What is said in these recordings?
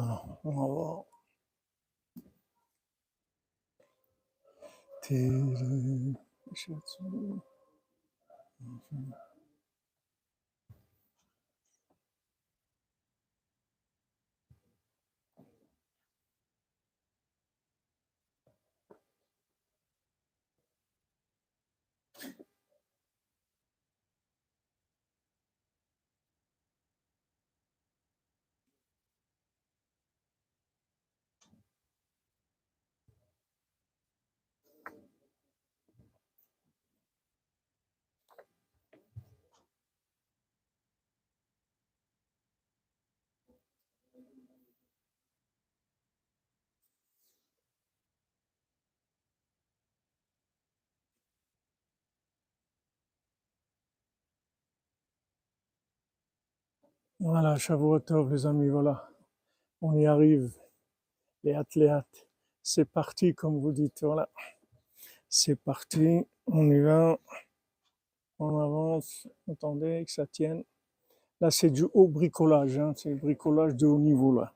Alors, on va voir. Télé- Voilà, Shavuotov, les amis, voilà. On y arrive. Les athlètes. C'est parti, comme vous dites, voilà. C'est parti. On y va. On avance. Attendez que ça tienne. Là, c'est du haut bricolage, hein. C'est bricolage de haut niveau, là.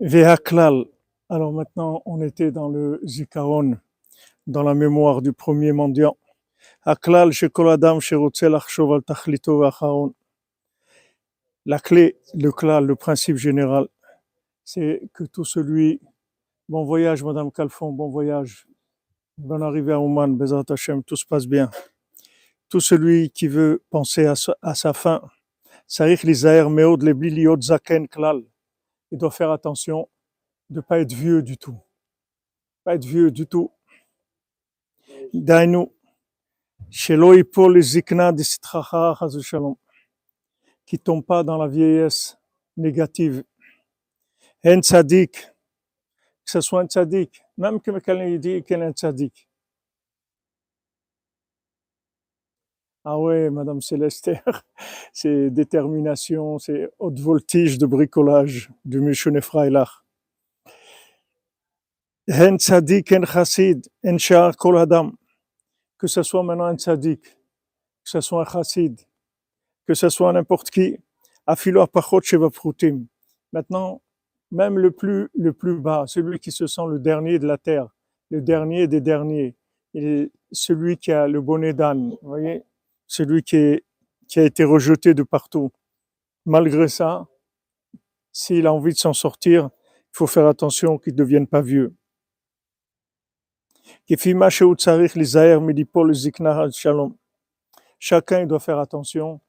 Vehaklal. Alors maintenant, on était dans le Zikaron, dans la mémoire du premier mendiant. Haklal shekol adam sherotze lachshov al tachlito ve'acharon. La clé, le klal, le principe général, c'est que tout celui, bon voyage, Madame Calfon, bon voyage, bonne arrivée à Oman, Bezat Hashem, tout se passe bien. Tout celui qui veut penser à sa, à sa fin, il doit faire attention de ne pas être vieux du tout. Pas être vieux du tout. Dainu, Shelo Ipol Zikna Shalom, qui tombe pas dans la vieillesse négative. En Tzadik, que ce soit un Tzadik, même que quelqu'un dit qu'il est un Tzadik. Ah ouais, Madame Célestère, c'est détermination, c'est haute voltige de bricolage du Mishune Freilach. En Tzadik, en Chassid, en Shar Kol Adam, que ce soit maintenant un Tzadik, que ce soit un Chassid, que ce soit n'importe qui. Maintenant, même le plus, le plus bas, celui qui se sent le dernier de la terre, le dernier des derniers, celui qui a le bonnet d'âne, voyez, celui qui, est- qui a été rejeté de partout. Malgré ça, s'il a envie de s'en sortir, il faut faire attention qu'il ne devienne pas vieux. Chacun doit faire attention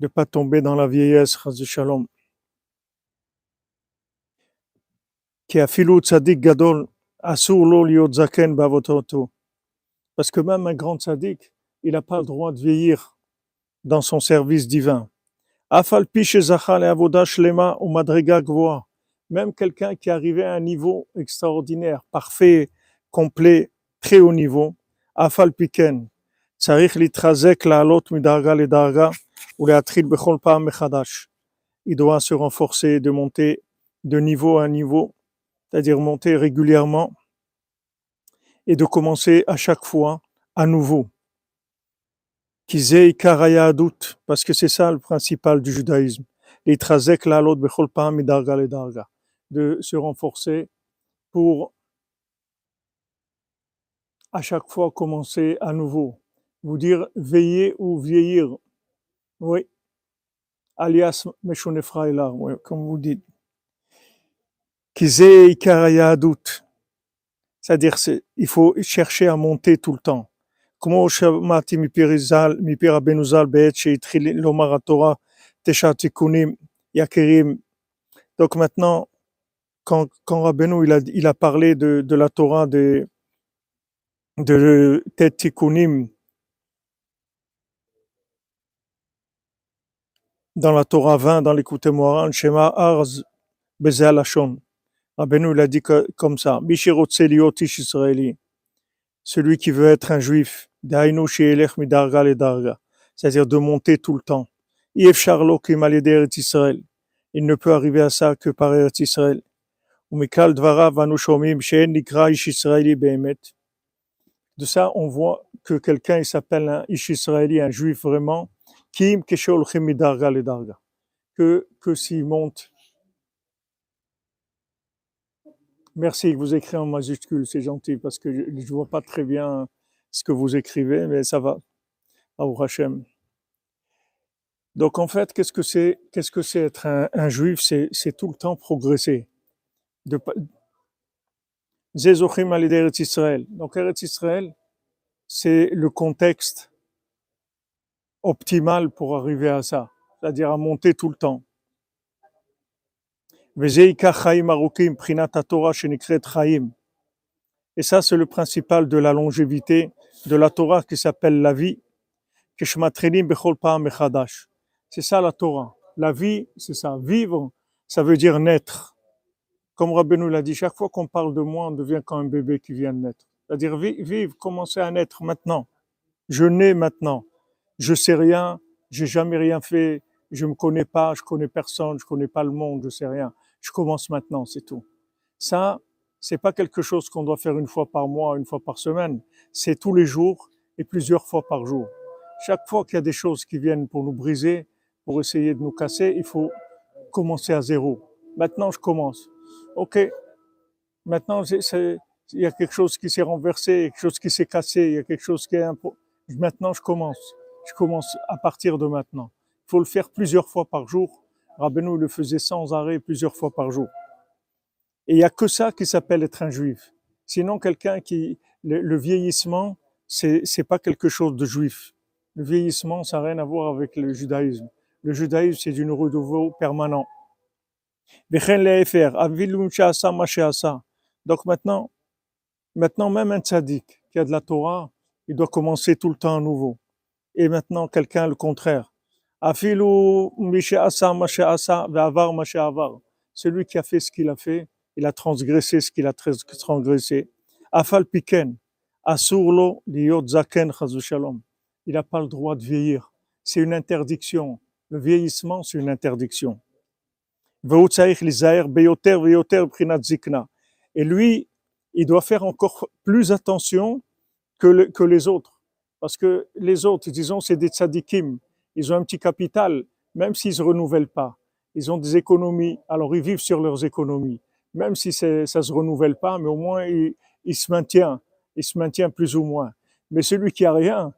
de ne pas tomber dans la vieillesse, Chaz Shalom. Qui a filou tzadik gadol, asur lo liot zaken bavototo. Parce que même un grand tzaddik, il n'a pas le droit de vieillir dans son service divin. Afal piche zachal et avodash lema ou madriga gvoa. Même quelqu'un qui arrivait à un niveau extraordinaire, parfait, complet, très haut niveau, afal piken. Tsarich litrazek la alot midarga le darga. ולהתחיל בכל פעם מחדש. Il doit se renforcer, de monter de niveau à niveau, c'est-à-dire monter régulièrement et de commencer à chaque fois à nouveau. Kizei karayadut, parce que c'est ça le principal du judaïsme. L'itrazek la'alot bechol pa'am midarga ledarga. De se renforcer pour à chaque fois commencer à nouveau. Vous dire veiller ou vieillir. Oui. Alias Meshone Frailar, oui, comme vous dites. Kizei karayadut. C'est-à-dire, c'est- il faut chercher à monter tout le temps. כמו שמעתי מפי ז"ל, מפי רבנו ז"ל בעת שהתחיל לומר התורה תשעה תיקונים יקירים. Donc maintenant, quand, quand Rabbeinu il a, il a parlé de, de la Torah de, de Tet Tikkunim dans la Torah 20, dans l'écoute Moran, Shema Arz Beze Alashon. Rabbeinu il a dit comme ça, celui qui veut être un juif, c'est-à-dire de monter tout le temps. Il ne peut arriver à ça que par Eretz Israël. De ça, on voit que quelqu'un, il s'appelle un ish Israeli, un juif vraiment, kim kesholchim midarga le darga. Que, que s'il monte Merci, vous écrivez en majuscule, c'est gentil, parce que je ne vois pas très bien ce que vous écrivez, mais ça va. Au Hachem. Donc en fait, qu'est-ce que c'est Qu'est-ce que c'est être un, juif? C'est tout le temps progresser. De Zezochim al Israël. Donc Eretz Israël, c'est le contexte optimal pour arriver à ça, c'est-à-dire à monter tout le temps. Et ça, c'est le principal de la longévité de la Torah qui s'appelle la vie. C'est ça la Torah. La vie, c'est ça. Vivre, ça veut dire naître. Comme Rabbeinu l'a dit, chaque fois qu'on parle de moi, on devient comme un bébé qui vient de naître. C'est-à-dire vi- vivre, commencer à naître maintenant. Je nais maintenant. Je sais rien, j'ai jamais rien fait, je me connais pas, je connais personne, je connais pas le monde, je sais rien. Je commence maintenant, c'est tout. Ça, c'est pas quelque chose qu'on doit faire une fois par mois, une fois par semaine. C'est tous les jours et plusieurs fois par jour. Chaque fois qu'il y a des choses qui viennent pour nous briser, pour essayer de nous casser, il faut commencer à zéro. Maintenant, je commence. OK. Maintenant, il y a quelque chose qui s'est renversé, quelque chose qui s'est cassé, il y a quelque chose qui est Maintenant, je commence. Je commence à partir de maintenant. Il faut le faire plusieurs fois par jour. Rabbeinu le faisait sans arrêt plusieurs fois par jour. Et il n'y a que ça qui s'appelle être un juif. Sinon, quelqu'un qui, le, vieillissement, c'est, c'est pas quelque chose de juif. Le vieillissement, ça n'a rien à voir avec le judaïsme. Le judaïsme, c'est d'une renouveau permanent. Donc maintenant, maintenant, même un tzaddik qui a de la Torah, il doit commencer tout le temps à nouveau et maintenant quelqu'un le contraire. Afilou Asa, Asa, Avar, Avar. Celui qui a fait ce qu'il a fait, il a transgressé ce qu'il a transgressé. Afal Piken, Asurlo, Liot Zaken, Shalom. Il n'a pas le droit de vieillir. C'est une interdiction. Le vieillissement, c'est une interdiction. Et lui, il doit faire encore plus attention que les autres. Parce que les autres, disons, c'est des tzadikim. Ils ont un petit capital, même s'ils ne se renouvellent pas. Ils ont des économies, alors ils vivent sur leurs économies. Même si ça ne se renouvelle pas, mais au moins il se maintient. Il se maintient plus ou moins. Mais celui qui a rien,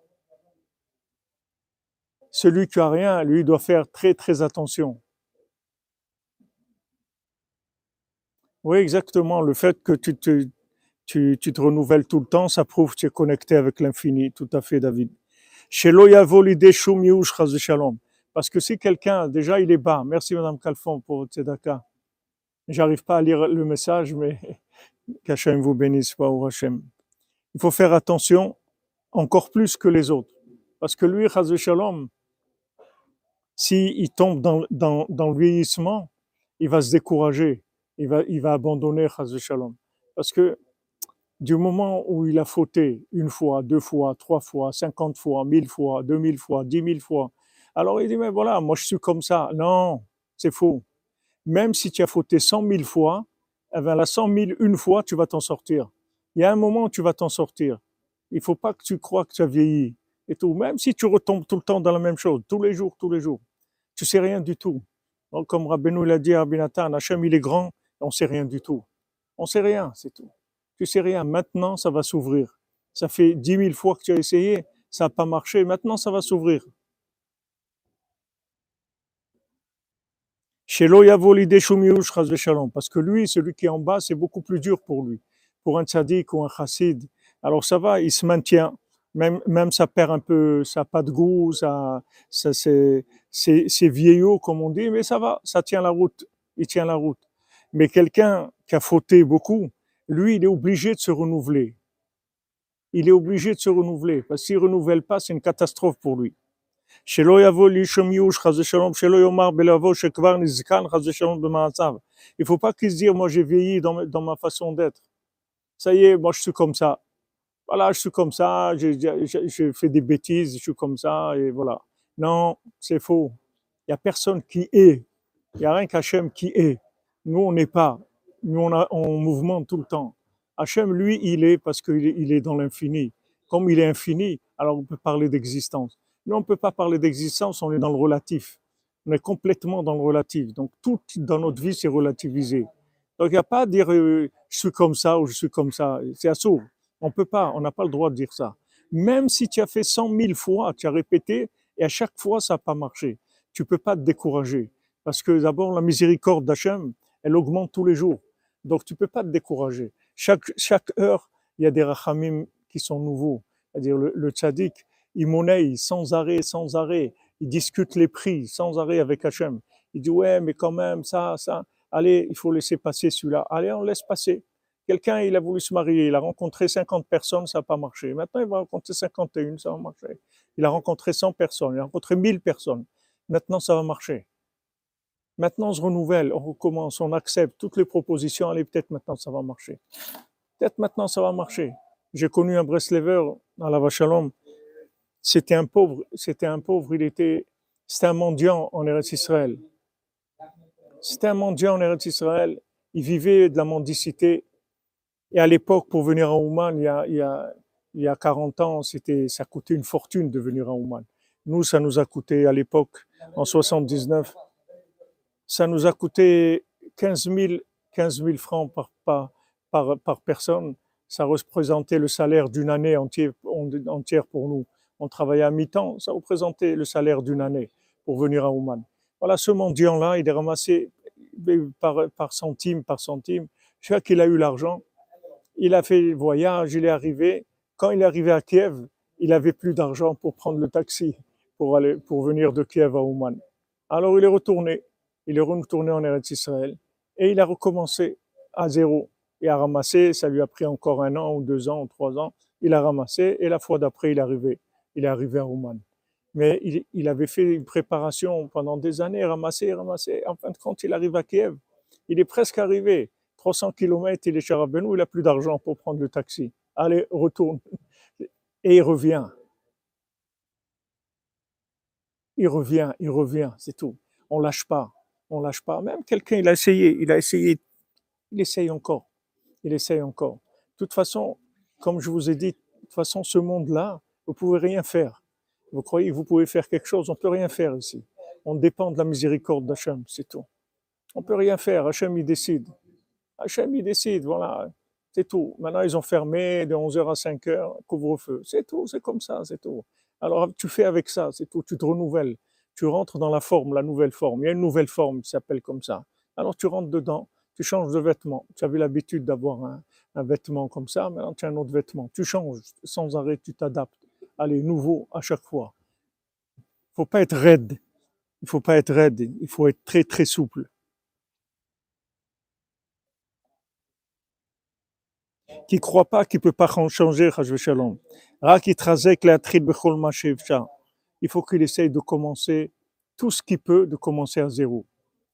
celui qui a rien, lui, doit faire très, très attention. Oui, exactement. Le fait que tu te, tu, te renouvelles tout le temps, ça prouve que tu es connecté avec l'infini. Tout à fait, David. Parce que si quelqu'un, déjà il est bas, merci Madame Calfon pour tzedaka. J'arrive pas à lire le message, mais qu'Hachem vous bénisse, Baruch Hashem. Il faut faire attention encore plus que les autres. Parce que lui, chas v'shalom, s'il tombe dans, dans, le vieillissement, il va se décourager, il va, il va abandonner chas v'shalom. Parce que du moment où il a fauté une fois, deux fois, trois fois, cinquante fois, mille fois, deux mille fois, dix mille fois, alors il dit, mais voilà, moi je suis comme ça. Non, c'est faux. Même si tu as fauté cent mille fois, eh ben, la cent mille une fois, tu vas t'en sortir. Il y a un moment où tu vas t'en sortir. Il faut pas que tu crois que tu as vieilli et tout. Même si tu retombes tout le temps dans la même chose, tous les jours, tous les jours, tu sais rien du tout. Donc, comme Rabbeinu l'a dit à Rabbi Nathan, Hachem il est grand, on sait rien du tout. On sait rien, c'est tout. Tu sais rien. Maintenant, ça va s'ouvrir. Ça fait dix mille fois que tu as essayé, ça n'a pas marché. Maintenant, ça va s'ouvrir. Parce que lui, celui qui est en bas, c'est beaucoup plus dur pour lui. Pour un tzaddik ou un chassid. Alors ça va, il se maintient. Même, même ça perd un peu, ça n'a pas de goût, ça, ça c'est, c'est vieillot, comme on dit, mais ça va, ça tient la route. Il tient la route. Mais quelqu'un qui a fauté beaucoup, lui, il est obligé de se renouveler. Il est obligé de se renouveler, parce qu'il ne renouvelle pas, c'est une catastrophe pour lui. E e il faut pas qu'il se dise, moi j'ai vieilli dans, dans ma façon d'être. Ça y est, moi je suis comme ça. Voilà, je suis comme ça, je, je, fais des bêtises, je suis comme ça, et voilà. Non, c'est faux. Il n'y a personne qui est. Il n'y a rien qu'Hachem qui est. Nous, on n'est pas. Nous, on, a, on mouvement tout le temps. Hachem, lui, il est parce qu'il est, il est dans l'infini. Comme il est infini, alors on peut parler d'existence. Nous, on ne peut pas parler d'existence, on est dans le relatif. On est complètement dans le relatif. Donc, tout dans notre vie, c'est relativisé. Donc il n'y a pas à dire euh, je suis comme ça ou je suis comme ça. C'est assourd. On peut pas, on n'a pas le droit de dire ça. Même si tu as fait cent mille fois, tu as répété et à chaque fois ça n'a pas marché, tu peux pas te décourager. Parce que d'abord la miséricorde d'Hachem, elle augmente tous les jours. Donc tu peux pas te décourager. Chaque, chaque heure, il y a des rachamim qui sont nouveaux. C'est-à-dire le, le tzaddik, il monnaie sans arrêt, sans arrêt. Il discute les prix sans arrêt avec Hachem. Il dit ouais, mais quand même, ça, ça, allez, il faut laisser passer celui-là. Allez, on laisse passer. Quelqu'un, il a voulu se marier, il a rencontré 50 personnes, ça n'a pas marché. Maintenant, il va rencontrer 51, ça va marcher. Il a rencontré 100 personnes, il a rencontré 1000 personnes. Maintenant, ça va marcher. Maintenant, on se renouvelle, on recommence, on accepte toutes les propositions. Allez, peut-être maintenant, ça va marcher. Peut-être maintenant, ça va marcher. J'ai connu un Breslever à la Vachalom. C'était un pauvre, c'était un pauvre, il était, c'était un mendiant en Eretz Israël. C'était un mendiant en Eretz Israël. Il vivait de la mendicité. Et à l'époque, pour venir à Ouman, il y a, il y a, il y a 40 ans, c'était, ça coûtait une fortune de venir à Ouman. Nous, ça nous a coûté à l'époque, en 79, ça nous a coûté 15 000, 15 000 francs par, personne. Ça représentait le salaire d'une année entière, pour nous. On travaillait à mi-temps, ça représentait le salaire d'une année pour venir à Ouman. Voilà, ce mendiant-là, il est ramassé par, par centime, par centime. Chaque qu'il a eu l'argent, il a fait le voyage, il est arrivé. Quand il est arrivé à Kiev, il avait plus d'argent pour prendre le taxi pour aller, pour venir de Kiev à Ouman. Alors il est retourné. Il est retourné en Eretz Israël et il a recommencé à zéro et a ramassé. Ça lui a pris encore un an ou deux ans ou trois ans. Il a ramassé et la fois d'après, il est arrivé. Il est arrivé à Ouman. Mais il, avait fait une préparation pendant des années, ramassé, ramassé. En fin de compte, il arrive à Kiev. Il est presque arrivé. 300 km, il est chez Rabbeinu, il n'a plus d'argent pour prendre le taxi. Allez, retourne. Et il revient. Il revient, il revient, c'est tout. On lâche pas, on lâche pas. Même quelqu'un, il a essayé, il a essayé, il essaye encore, il essaye encore. De toute façon, comme je vous ai dit, de toute façon, ce monde-là, vous pouvez rien faire. Vous croyez que vous pouvez faire quelque chose? On peut rien faire ici. On dépend de la miséricorde d'Hachem, c'est tout. On peut rien faire. Hachem, il décide. Hachem, il décide, voilà. C'est tout. Maintenant, ils ont fermé de 11h à 5h, couvre-feu. C'est tout, c'est comme ça, c'est tout. Alors, tu fais avec ça, c'est tout. Tu te renouvelles. Tu rentres dans la forme, la nouvelle forme. Il y a une nouvelle forme qui s'appelle comme ça. Alors, tu rentres dedans, tu changes de vêtement. Tu avais l'habitude d'avoir un, vêtement comme ça, maintenant tu as un autre vêtement. Tu changes sans arrêt, tu t'adaptes allez, nouveau à chaque fois. Il faut pas être raide. Il faut pas être raide. Il faut être très, très souple. Qui croit pas qu'il peut pas changer, Shalom. Il faut qu'il essaye de commencer tout ce qu'il peut, de commencer à zéro.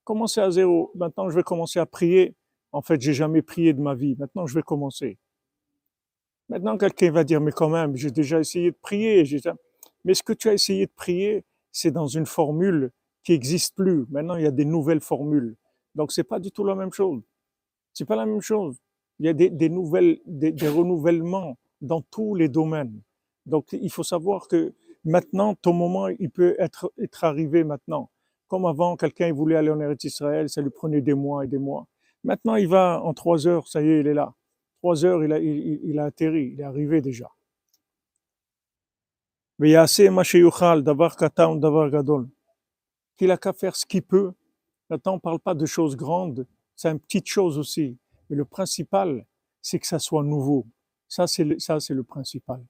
Commencer à zéro. Maintenant, je vais commencer à prier. En fait, j'ai jamais prié de ma vie. Maintenant, je vais commencer. Maintenant, quelqu'un va dire, mais quand même, j'ai déjà essayé de prier. Mais ce que tu as essayé de prier, c'est dans une formule qui n'existe plus. Maintenant, il y a des nouvelles formules. Donc, c'est pas du tout la même chose. C'est pas la même chose. Il y a des, nouvelles, des, renouvellements dans tous les domaines. Donc, il faut savoir que maintenant, ton moment, il peut être, être arrivé maintenant. Comme avant, quelqu'un voulait aller en Eretz Israël, ça lui prenait des mois et des mois. Maintenant, il va en trois heures, ça y est, il est là trois heures, il a, il, il a atterri, il est arrivé déjà. Qu'il a qu'à faire ce qu'il peut. Maintenant, on ne parle pas de choses grandes, c'est une petite chose aussi. Mais le principal, c'est que ça soit nouveau. Ça, c'est ça, c'est le principal.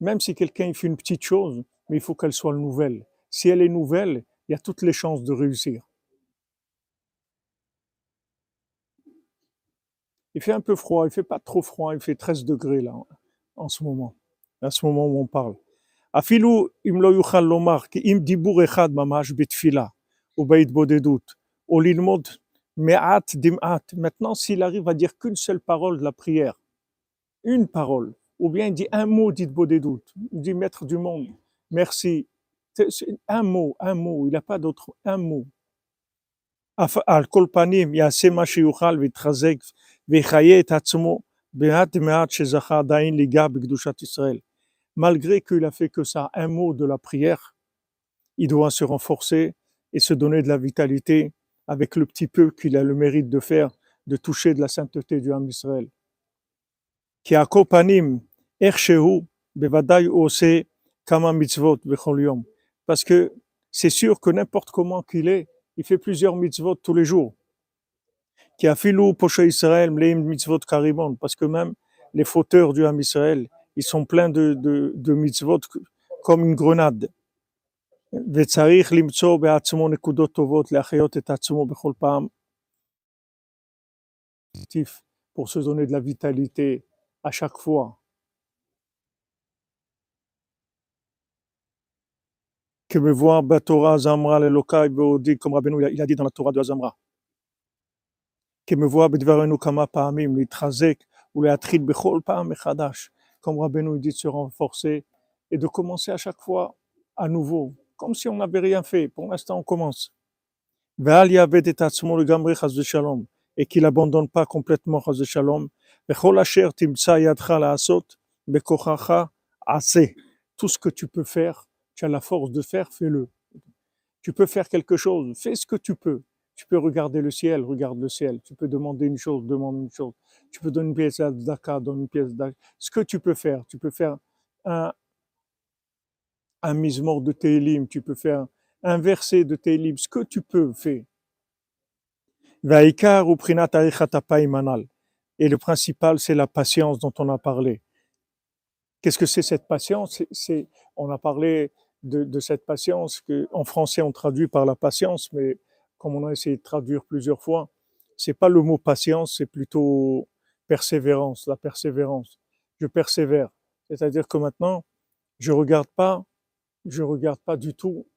Même si quelqu'un fait une petite chose, mais il faut qu'elle soit nouvelle. Si elle est nouvelle, il y a toutes les chances de réussir. Il fait un peu froid, il fait pas trop froid, il fait 13 degrés là, en ce moment, à ce moment où on parle. אפילו אם לא יוכל לומר כי אם דיבור אחד ממש בתפילה ובהתבודדות, או ללמוד מעט דמעט, maintenant s'il arrive à dire qu'une seule parole de la prière, une parole, ou bien il dit un mot dit doutes il dit maître du monde, merci. Un mot, un mot, il n'a pas d'autre, un mot. Malgré qu'il a fait que ça, un mot de la prière, il doit se renforcer et se donner de la vitalité avec le petit peu qu'il a le mérite de faire, de toucher de la sainteté du Ham Israël. Qui a kopanim erchehu bevadai ose kama mitzvot bechol yom. Parce que c'est sûr que n'importe comment qu'il est, il fait plusieurs mitzvot tous les jours. Qui a filou poche Israël mleim mitzvot karimon. Parce que même les fauteurs du Ham Israël, ils sont pleins de, de, de mitzvot comme une grenade. וצריך למצוא בעצמו נקודות טובות להחיות את עצמו בכל פעם. pour se donner de la vitalité à chaque fois. Que me voir Torah Zamra l'Elokai Beodi, comme Rabbeinu il a dit dans la Torah de Azamra. Que me voir Bedvarenu Kama Paamim, l'Itrazek, ou l'Atrid Bechol Paam Echadash, comme Rabbeinu dit de se renforcer et de commencer à chaque fois à nouveau, comme si on n'avait rien fait. Pour l'instant, on commence. Et qu'il n'abandonne pas complètement Chaz Shalom. Tout ce que tu peux faire, tu as la force de faire, fais-le. Tu peux faire quelque chose, fais ce que tu peux. Tu peux regarder le ciel, regarde le ciel. Tu peux demander une chose, demande une chose. Tu peux donner une pièce d'aka, donne une pièce d'aka. Ce que tu peux faire, tu peux faire un, un mismor de Télim, tu peux faire un verset de Télim, ce que tu peux faire. Et le principal, c'est la patience dont on a parlé. Qu'est-ce que c'est cette patience? C'est, On a parlé de, de, cette patience que en français on traduit par la patience, mais comme on a essayé de traduire plusieurs fois, c'est pas le mot patience, c'est plutôt persévérance, la persévérance. Je persévère. C'est-à-dire que maintenant, je regarde pas je regarde pas du tout,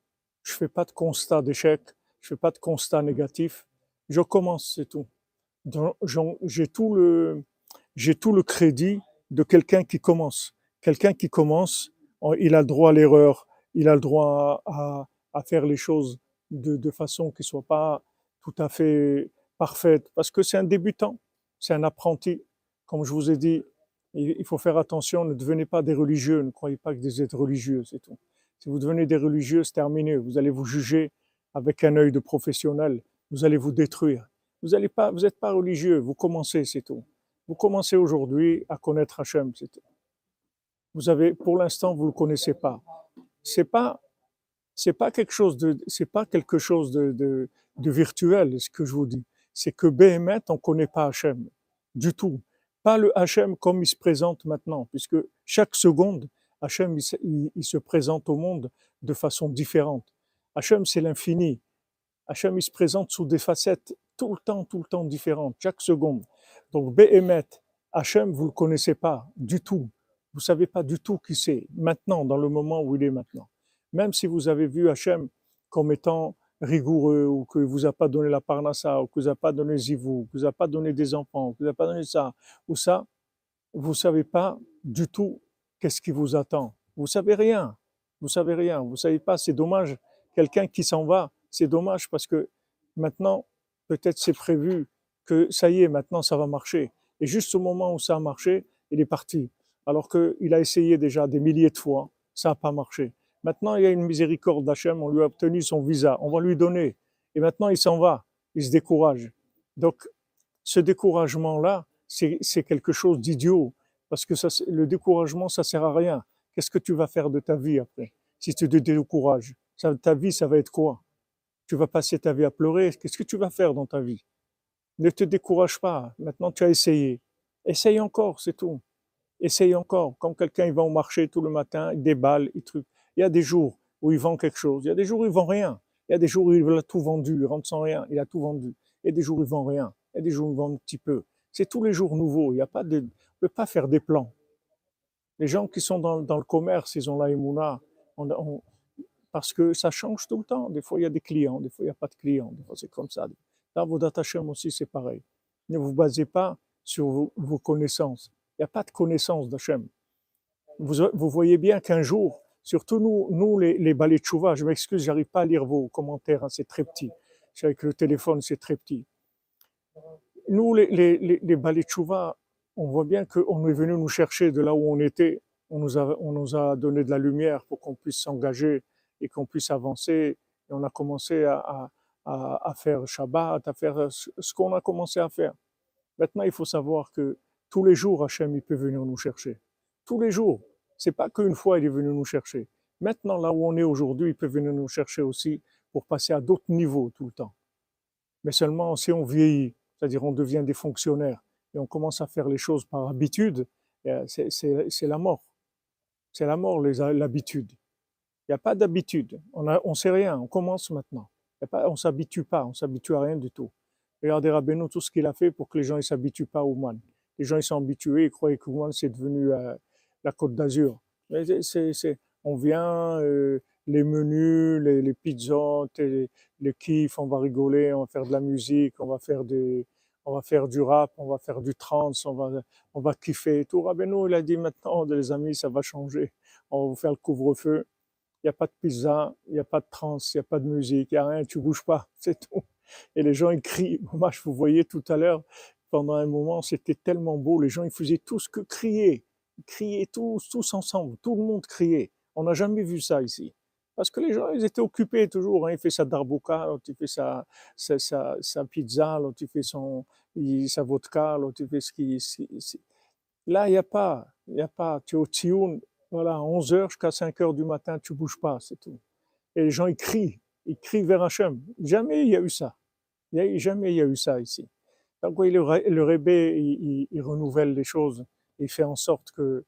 je fais pas de constat d'échec, je fais pas de constat négatif, je commence, c'est tout. J'ai tout le, tout le crédit de quelqu'un qui commence. Quelqu'un qui commence, il a le droit à l'erreur, il a le droit à, à faire les choses de, de façon qui soit pas tout à fait parfaite, parce que c'est un débutant, c'est un apprenti. Comme je vous ai dit, il faut faire attention, ne devenez pas des religieux, ne croyez pas que vous êtes religieux, c'est tout. Si vous devenez des religieux, c'est terminé. Vous allez vous juger avec un œil de professionnel. Vous allez vous détruire. Vous n'êtes pas, pas religieux. Vous commencez, c'est tout. Vous commencez aujourd'hui à connaître Hachem, c'est tout. Vous avez, pour l'instant, vous le connaissez pas. C'est pas, pas quelque chose de, pas quelque chose de, de, de virtuel, ce que je vous dis. C'est que Béhémet, on connaît pas Hachem. Du tout. Pas le Hachem comme il se présente maintenant, puisque chaque seconde, Hachem, il, se présente au monde de façon différente. Hachem, c'est l'infini. Hachem, il se présente sous des facettes tout le temps, tout le temps différentes, chaque seconde. Donc, Behemet, Hachem, vous le connaissez pas du tout. Vous savez pas du tout qui c'est maintenant, dans le moment où il est maintenant. Même si vous avez vu Hachem comme étant rigoureux, ou que vous a pas donné la parnassa, ou que vous a pas donné zivou, que vous a pas donné des enfants, que vous a pas donné ça, ou ça, vous savez pas du tout qu'est-ce qui vous attend Vous savez rien. Vous savez rien. Vous savez pas. C'est dommage. Quelqu'un qui s'en va, c'est dommage parce que maintenant, peut-être c'est prévu que ça y est, maintenant ça va marcher. Et juste au moment où ça a marché, il est parti. Alors qu'il a essayé déjà des milliers de fois, ça n'a pas marché. Maintenant, il y a une miséricorde d'Hachem, on lui a obtenu son visa, on va lui donner. Et maintenant, il s'en va, il se décourage. Donc, ce découragement-là, c'est quelque chose d'idiot. Parce que ça, le découragement, ça sert à rien. Qu'est-ce que tu vas faire de ta vie après Si tu te décourages, ta vie, ça va être quoi? Tu vas passer ta vie à pleurer. Qu'est-ce que tu vas faire dans ta vie? Ne te décourage pas. Maintenant, tu as essayé. Essaye encore, c'est tout. Essaye encore. Quand quelqu'un il va au marché tout le matin, il déballe, il truc. Il y a des jours où il vend quelque chose. Il y a des jours où il vend rien. Il y a des jours où il a tout vendu, il rentre sans rien, il a tout vendu. Il y a des jours où il vend rien. Il y a des jours où il vend un petit peu. C'est tous les jours nouveaux. Il n'y a pas de, peut pas faire des plans. Les gens qui sont dans, dans le commerce, ils ont la émouna, parce que ça change tout le temps. Des fois, il y a des clients, des fois, il n'y a pas de clients, c'est comme ça. Dans vos Hashem aussi, c'est pareil. Ne vous basez pas sur vos, connaissances. Il n'y a pas de connaissances d'Hachem. Vous, vous voyez bien qu'un jour, surtout nous, nous les, les balais de chouva, je m'excuse, j'arrive pas à lire vos commentaires, hein, c'est très petit. Avec le téléphone, c'est très petit. Nous, les, les balais de chouva, on voit bien qu'on est venu nous chercher de là où on était. On nous a, on nous a donné de la lumière pour qu'on puisse s'engager et qu'on puisse avancer. Et on a commencé à, à, à faire Shabbat, à faire ce qu'on a commencé à faire. Maintenant, il faut savoir que tous les jours, Hachem, il peut venir nous chercher. Tous les jours. C'est pas qu'une fois, il est venu nous chercher. Maintenant, là où on est aujourd'hui, il peut venir nous chercher aussi pour passer à d'autres niveaux tout le temps. Mais seulement si on vieillit, c'est-à-dire on devient des fonctionnaires et on commence à faire les choses par habitude, eh, c'est la mort. C'est la mort, l'habitude. Il n'y a pas d'habitude. On ne on sait rien. On commence maintenant. on ne s'habitue pas. On s'habitue à rien du tout. Regardez Rabbeinu, tout ce qu'il a fait pour que les gens ne s'habituent pas au man. Les gens ils sont habitués, ils croyaient que man c'est devenu euh, la côte d'Azur. on vient, euh, les menus, les, les pizzas, les, les kiffs, on va rigoler, on va faire de la musique, on va faire des, on va faire du rap, on va faire du trance, on va, on va kiffer et tout. Rabbeinu, il a dit maintenant, les amis, ça va changer. On va vous faire le couvre-feu. Il n'y a pas de pizza, il n'y a pas de trance, il n'y a pas de musique, il n'y a rien, tu bouges pas, c'est tout. Et les gens, ils crient. Moi, je vous voyais tout à l'heure, pendant un moment, c'était tellement beau. Les gens, ils faisaient tout ce que crier. Ils criaient tous, tous ensemble. Tout le monde criait. On n'a jamais vu ça ici. Parce que les gens, ils étaient occupés toujours. Hein. Il fait sa darbuka, l'autre il fait sa, sa, pizza, l'autre il fait sa vodka, l'autre il fait ce qui. Là, il n'y a pas. Il n'y a pas. Tu es au Tioun, voilà, 11h jusqu'à 5h du matin, tu bouges pas, c'est tout. Et les gens, ils crient. Ils crient vers Hachem. Jamais il y a eu ça. Il y a, jamais il y a eu ça ici. Donc, oui, le, le rébé, il, renouvelle les choses. Il fait en sorte que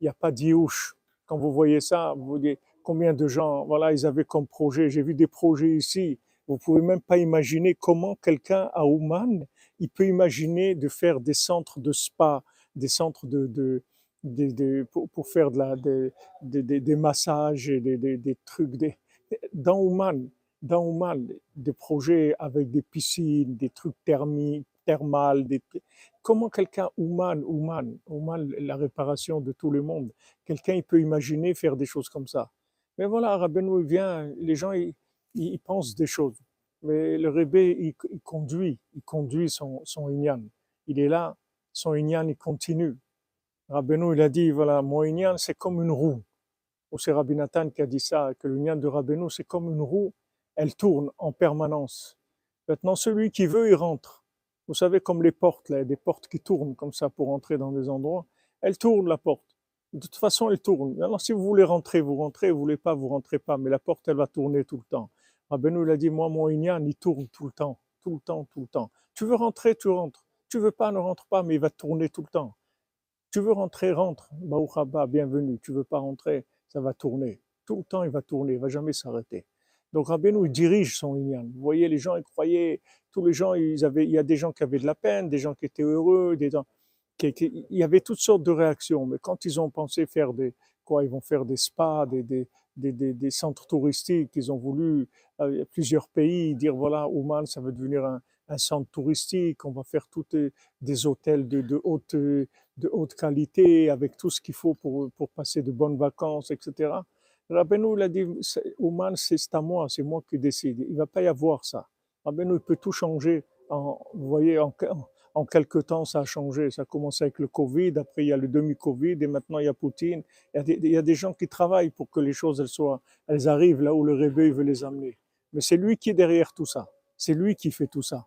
il n'y a pas d'Iouche. Quand vous voyez ça, vous vous dites combien de gens, voilà, ils avaient comme projet. J'ai vu des projets ici. Vous pouvez même pas imaginer comment quelqu'un à Ouman, il peut imaginer de faire des centres de spa, des centres de, de, pour, faire des, des massages des, trucs. dans Ouman, dans des projets avec des piscines, des trucs thermiques, thermales. Des, comment quelqu'un, Ouman, Ouman, Ouman, la réparation de tout le monde, quelqu'un il peut imaginer faire des choses comme ça. Mais voilà, Rabbeinu vient, les gens ils, pensent des choses. Mais le Rebbe, il, il, conduit, il conduit son, son Inyan. Il est là, son Inyan, il continue. Rabbeinu, il a dit, voilà, mon c'est comme une roue. Ou c'est Rabbi Nathan qui a dit ça, que Inyan de Rabbeinu, c'est comme une roue elle tourne en permanence. Maintenant, celui qui veut, il rentre. Vous savez, comme les portes, là, des portes qui tournent comme ça pour entrer dans des endroits. Elle tourne, la porte. De toute façon, elle tourne. Alors, si vous voulez rentrer, vous rentrez. Vous voulez pas, vous rentrez pas. Mais la porte, elle va tourner tout le temps. Rabbeinu, il a dit, moi, mon Inyan, il tourne tout le temps. Tout le temps, tout le temps. Tu veux rentrer, tu rentres. Tu veux pas, ne rentre pas, mais il va tourner tout le temps. Tu veux rentrer, rentre. Baouchaba, bienvenue. Tu veux pas rentrer, ça va tourner. Tout le temps, il va tourner. Il va jamais s'arrêter. Donc Rabbeinu, il dirige son Inyan. Vous voyez, les gens, ils croyaient, tous les gens, ils avaient, il y a des gens qui avaient de la peine, des gens qui étaient heureux, des gens, qui, il y avait toutes sortes de réactions. Mais quand ils ont pensé faire des, quoi, ils vont faire des spas, des, des, des, des, centres touristiques, ils ont voulu, euh, plusieurs pays, dire voilà, Ouman, ça va devenir un, un centre touristique, on va faire tous des hôtels de, de, haute, de haute qualité avec tout ce qu'il faut pour, pour passer de bonnes vacances, etc. Rabbeinu, il a dit, Ouman, c'est à moi, c'est moi qui décide. Il ne va pas y avoir ça. Rabbeinu, il peut tout changer. Vous voyez, en, en quelques temps, ça a changé. Ça a commencé avec le Covid, après il y a le demi-Covid, et maintenant il y a Poutine. Il y a, des, il y a, des, gens qui travaillent pour que les choses elles soient, elles arrivent là où le réveil veut les amener. Mais c'est lui qui est derrière tout ça. C'est lui qui fait tout ça.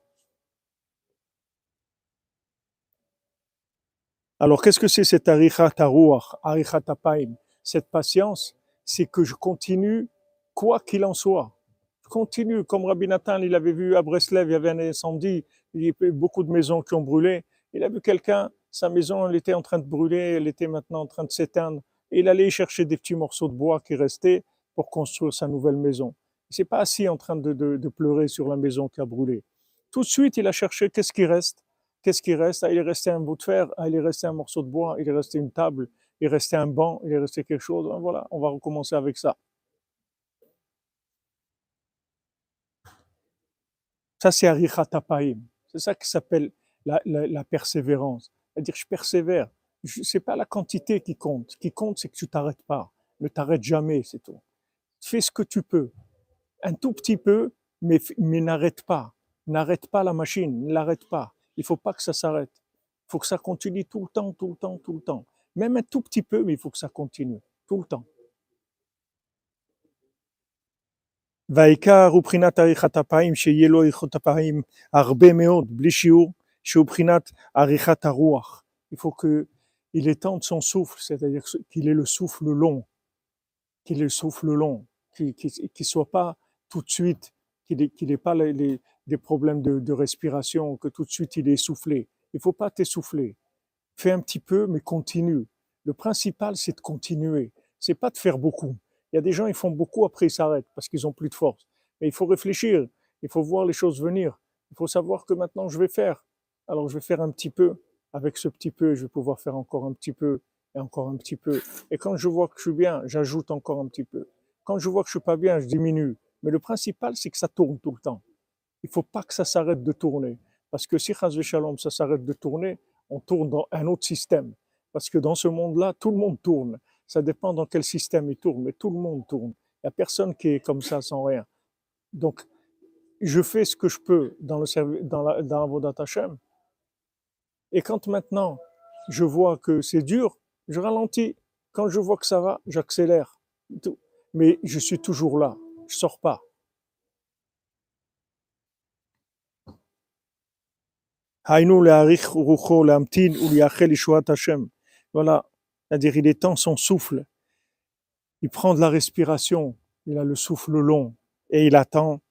Alors, qu'est-ce que c'est cette arichat aruach, arichat apaim, cette patience? C'est que je continue quoi qu'il en soit. Je continue, comme Rabbi Nathan, il avait vu à Breslev, il y avait un incendie, il y avait beaucoup de maisons qui ont brûlé. Il a vu quelqu'un, sa maison, elle était en train de brûler, elle était maintenant en train de s'éteindre. Et il allait chercher des petits morceaux de bois qui restaient pour construire sa nouvelle maison. Il s'est pas assis en train de, pleurer sur la maison qui a brûlé. Tout de suite, il a cherché qu'est-ce qui reste? Qu'est-ce qui reste? Ah, Il est resté un bout de fer, ah, il est resté un morceau de bois, il est resté une table, il restait un banc, il est resté quelque chose. Voilà, on va recommencer avec ça. Ça, c'est Arichat C'est ça qui s'appelle la, persévérance. C'est-à-dire, je persévère. Ce n'est pas la quantité qui compte. Ce qui compte, c'est que tu t'arrêtes pas. Ne t'arrête jamais, c'est tout. Fais ce que tu peux. Un tout petit peu, mais, mais n'arrête pas. N'arrête pas la machine, ne l'arrête pas. Il faut pas que ça s'arrête. Il faut que ça continue tout le temps, tout le temps, tout le temps. Même un tout petit peu, mais il faut que ça continue, tout le temps. והעיקר הוא בחינת עריכת אפיים, שיהיה לו עריכות אפיים הרבה מאוד, בלי שיעור, Sheuprinat arichat aruach. Il faut que il étende son souffle, c'est-à-dire qu'il ait le souffle long, qu'il ait le souffle long, qu'il ne soit pas tout de suite, qu'il n'ait pas les, des problèmes de, respiration, que tout de suite il est essoufflé. Il ne faut pas t'essouffler. Fais un petit peu, mais continue. Le principal, c'est de continuer. C'est pas de faire beaucoup. Il y a des gens, ils font beaucoup, après ils s'arrêtent parce qu'ils ont plus de force. Mais il faut réfléchir. Il faut voir les choses venir. Il faut savoir que maintenant, je vais faire. Alors, je vais faire un petit peu. Avec ce petit peu, je vais pouvoir faire encore un petit peu et encore un petit peu. Et quand je vois que je suis bien, j'ajoute encore un petit peu. Quand je vois que je suis pas bien, je diminue. Mais le principal, c'est que ça tourne tout le temps. Il faut pas que ça s'arrête de tourner. Parce que si Shalom, ça s'arrête de tourner, on tourne dans un autre système. Parce que dans ce monde-là, tout le monde tourne. Ça dépend dans quel système il tourne, mais tout le monde tourne. Il n'y a personne qui est comme ça sans rien. Donc, je fais ce que je peux dans le dans la, dans Hashem. Et quand maintenant je vois que c'est dur, je ralentis. Quand je vois que ça va, j'accélère. Mais je suis toujours là. Je sors pas. Voilà, c'est-à-dire il étend son souffle, il prend de la respiration, il a le souffle long et il attend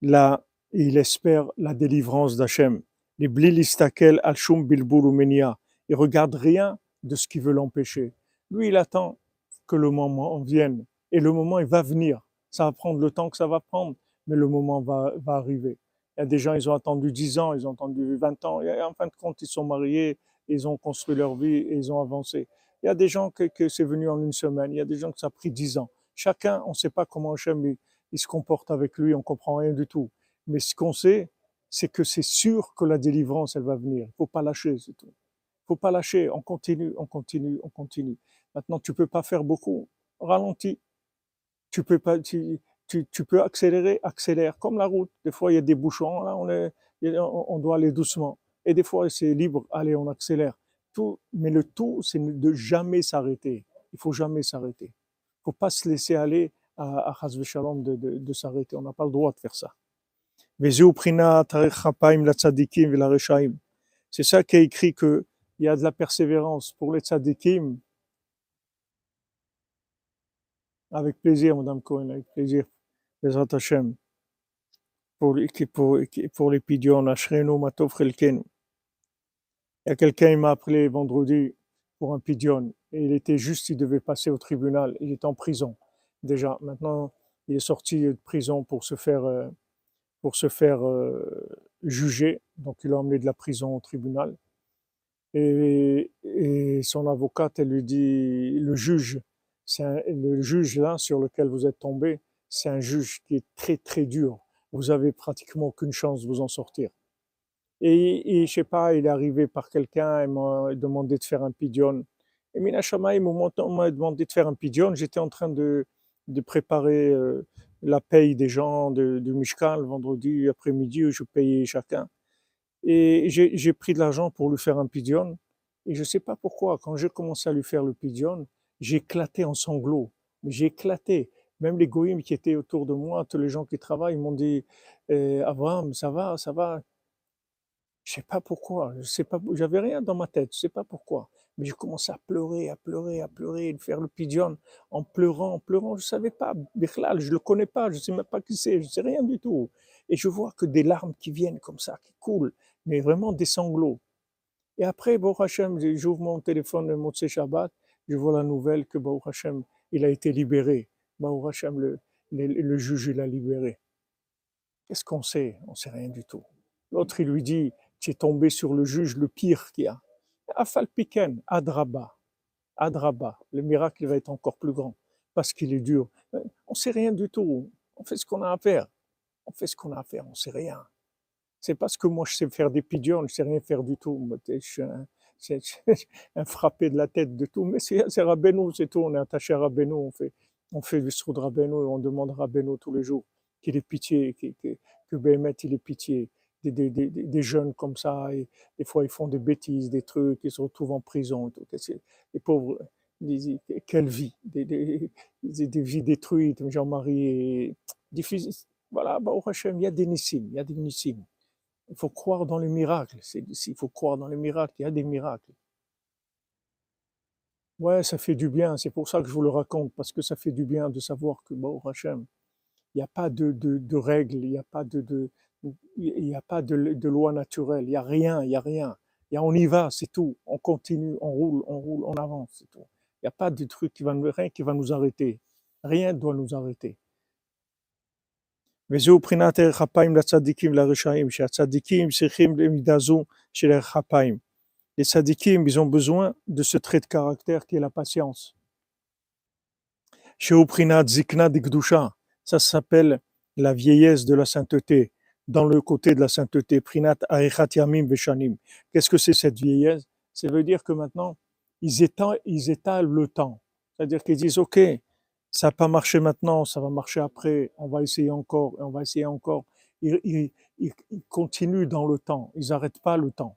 là, il espère la délivrance d'Hachem. Les blilistakel al-shum Il regarde rien de ce qui veut l'empêcher. Lui, il attend que le moment vienne. Et le moment, il va venir. Ça va prendre le temps que ça va prendre, mais le moment va arriver. Il y a des gens, ils ont attendu 10 ans, ils ont attendu 20 ans. Et en fin de compte, ils sont mariés, ils ont construit leur vie et ils ont avancé. Il y a des gens que, c'est venu en une semaine. Il y a des gens que ça a pris 10 ans. Chacun, on ne sait pas comment Hachem il, se comporte avec lui, on comprend rien du tout. Mais ce qu'on sait, c'est que c'est sûr que la délivrance, elle va venir. Il faut pas lâcher, c'est tout. Il faut pas lâcher. On continue, on continue, on continue. Maintenant, tu peux pas faire beaucoup. Ralentis. Tu peux pas, tu, tu, peux accélérer, accélère, comme la route. Des fois, il y a des bouchons, là, on, doit aller doucement. Et des fois, c'est libre, allez, on accélère. Tout, mais le tout, c'est de jamais s'arrêter. Il faut jamais s'arrêter. Il faut pas se laisser aller à, à de, s'arrêter. On n'a pas le droit de faire ça. C'est ça qui est écrit que il y a de la persévérance pour les tzadikim. Avec plaisir, Madame Cohen, avec plaisir. Bezrat Hashem. Pour, pour, les pidions. Il y a quelqu'un, il m'a appelé vendredi pour un pidion et il était juste, il devait passer au tribunal. Il est en prison déjà. Maintenant, il est sorti de prison pour se faire, euh, pour se faire euh, juger. Donc, il a emmené de la prison au tribunal. Et, et son avocate, elle lui dit, le juge, c'est le juge là sur lequel vous êtes tombé, c'est un juge qui est très très dur. Vous avez pratiquement aucune chance de vous en sortir. Et, et je sais pas, il est arrivé par quelqu'un, il m'a demandé de faire un pidion. Et Mina il m'a demandé de faire un pidion. J'étais en train de, de préparer euh, la paye des gens de, de Mishkan le vendredi après-midi où je payais chacun. Et j'ai pris de l'argent pour lui faire un pidion. Et je sais pas pourquoi, quand j'ai commencé à lui faire le pidion, j'ai éclaté en sanglots. J'ai éclaté. Même les goïms qui étaient autour de moi, tous les gens qui travaillent, m'ont dit eh, Abraham, ça va, ça va? Je sais pas pourquoi, je sais pas, j'avais rien dans ma tête, je sais pas pourquoi. Mais j'ai commencé à pleurer, à pleurer, à pleurer, faire le pigeon en pleurant, en pleurant. Je savais pas, Bichlal, je le connais pas, je sais même pas qui c'est, je sais rien du tout. Et je vois que des larmes qui viennent comme ça, qui coulent, mais vraiment des sanglots. Et après, Baruch Hashem, j'ouvre mon téléphone le Motsé Shabbat, je vois la nouvelle que Baruch Hashem, il a été libéré. Baruch Hashem, le, le, le juge, il l'a libéré. Qu'est-ce qu'on sait? On sait rien du tout. L'autre, il lui dit, tu es tombé sur le juge le pire qu'il y a. Afal Piken, Adraba. Adraba. Le miracle va être encore plus grand parce qu'il est dur. On sait rien du tout. On fait ce qu'on a à faire. On fait ce qu'on a à faire. On sait rien. C'est parce que moi je sais faire des pigeons, je sais rien faire du tout. Je suis un, un frappé de la tête de tout. Mais c'est Rabbeinu, c'est tout. On est attaché à Rabbeinu. On fait, on fait du de Rabbeinu et on demande à Rabbeinu tous les jours qu'il ait pitié, que, que, que il ait pitié des, jeunes comme ça, et des fois ils font des bêtises, des trucs, ils se retrouvent en prison. Et tout. Les pauvres, quelle vie, des, vies détruites, Jean-Marie, diffusées. Voilà, au Hachem, il y a des nissim, il y a des. Il faut croire dans les miracles. Il faut croire dans les miracles. Il y a des miracles. Ouais, ça fait du bien. C'est pour ça que je vous le raconte, parce que ça fait du bien de savoir que, bon, Hachem, il n'y a pas de, de, de règles, il n'y a pas de, de, il y a pas de, de loi naturelle, il n'y a rien, il n'y a rien. Il y a, on y va, c'est tout. On continue, on roule, on roule, on avance, c'est tout. Il n'y a pas de truc qui va nous, rien qui va nous arrêter. Rien ne doit nous arrêter. וזהו בחינת ערך אפיים לצדיקים לרשעים, שהצדיקים צריכים למידה זו של ערך אפיים. les sadikim, ils ont besoin de ce trait de caractère qui est la patience. Chez Oprinat Zikna Dikdusha, ça s'appelle la vieillesse de la sainteté, dans le côté de la sainteté. Prinat Arechat Yamim Veshanim. Qu'est-ce que c'est cette vieillesse? Ça veut dire que maintenant, ils étalent, le temps. C'est-à-dire qu'ils disent, OK, ça n'a pas marché maintenant, ça va marcher après, on va essayer encore, on va essayer encore. Ils continuent dans le temps, ils n'arrêtent pas le temps.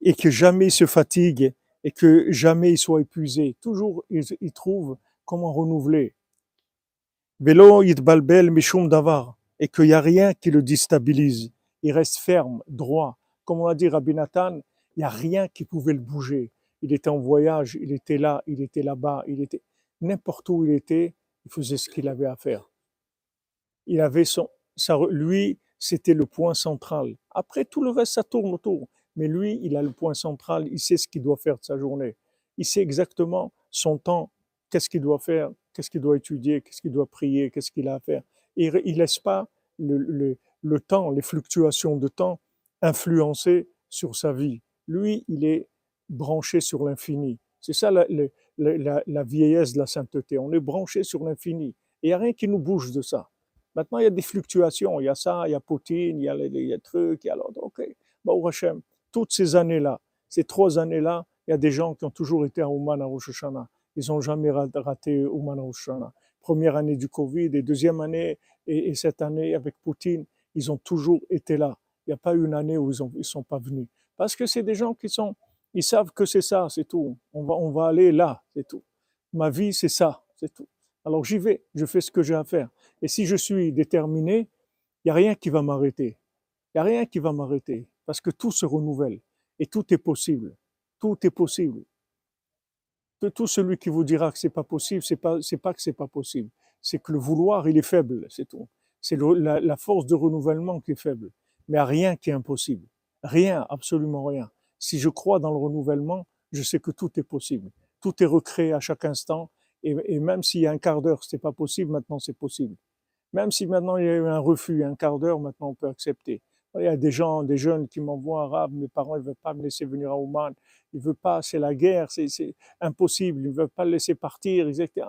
Et que jamais il se fatigue et que jamais il soit épuisé. Toujours, il, trouve comment renouveler. Et qu'il n'y a rien qui le déstabilise. Il reste ferme, droit. Comme on a dit Rabbi Nathan, il n'y a rien qui pouvait le bouger. Il était en voyage, il était là, il était là-bas, il était n'importe où il était, il faisait ce qu'il avait à faire. Il avait son, lui, c'était le point central. Après, tout le reste, ça tourne autour. Mais lui, il a le point central, il sait ce qu'il doit faire de sa journée. Il sait exactement son temps, qu'est-ce qu'il doit faire, qu'est-ce qu'il doit étudier, qu'est-ce qu'il doit prier, qu'est-ce qu'il a à faire? Et il ne laisse pas le, le, le temps, les fluctuations de temps influencer sur sa vie. Lui, il est branché sur l'infini. C'est ça la, la vieillesse de la sainteté. On est branché sur l'infini. Et il n'y a rien qui nous bouge de ça. Maintenant, il y a des fluctuations. Il y a ça, il y a Poutine, il y a les, trucs, il y a l'autre. OK. Bah, Hashem, toutes ces années-là, ces trois années-là, il y a des gens qui ont toujours été à Ouman à Rosh. Ils n'ont jamais raté Ouman à. Première année du Covid et deuxième année, et, et cette année avec Poutine, ils ont toujours été là. Il n'y a pas une année où ils ne sont pas venus. Parce que c'est des gens qui sont, ils savent que c'est ça, c'est tout. On va, on va aller là, c'est tout. Ma vie, c'est ça, c'est tout. Alors j'y vais, je fais ce que j'ai à faire. Et si je suis déterminé, il n'y a rien qui va m'arrêter. Il n'y a rien qui va m'arrêter. Parce que tout se renouvelle. Et tout est possible. Tout est possible. Tout celui qui vous dira que c'est pas possible, c'est pas, pas que c'est pas possible. C'est que le vouloir, il est faible, c'est tout. C'est la, la force de renouvellement qui est faible. Mais a rien qui est impossible. Rien, absolument rien. Si je crois dans le renouvellement, je sais que tout est possible. Tout est recréé à chaque instant. Et, même s'il y a un quart d'heure, c'était pas possible, maintenant c'est possible. Même si maintenant il y a eu un refus, un quart d'heure, maintenant on peut accepter. Il y a des gens, des jeunes qui m'envoient arabe, mes parents ne veulent pas me laisser venir à Oman, ils ne veulent pas, c'est la guerre, c'est impossible, ils ne veulent pas le laisser partir, etc.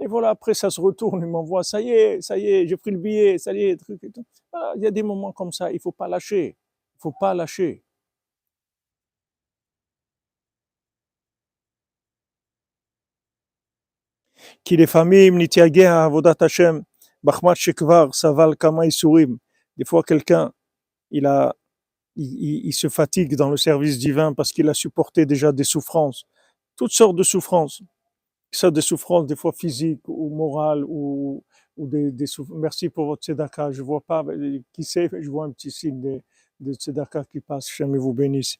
Et voilà, après ça se retourne, ils m'envoient, ça y est, ça y est, j'ai pris le billet, ça y est, truc et tout. Il y a des moments comme ça, il ne faut pas lâcher, il ne faut pas lâcher. כי לפעמים נתייגע עבודת השם בחמת שכבר סבל כמה ייסורים. Des fois, quelqu'un, il, a, il, il, se fatigue dans le service divin parce qu'il a supporté déjà des souffrances, toutes sortes de souffrances. Ça, des souffrances, des fois physiques ou morales, ou, ou des, des souffrances. Merci pour votre tzedaka. Je vois pas qui c'est, je vois un petit signe de, de tzedaka qui passe. Jamais vous bénisse.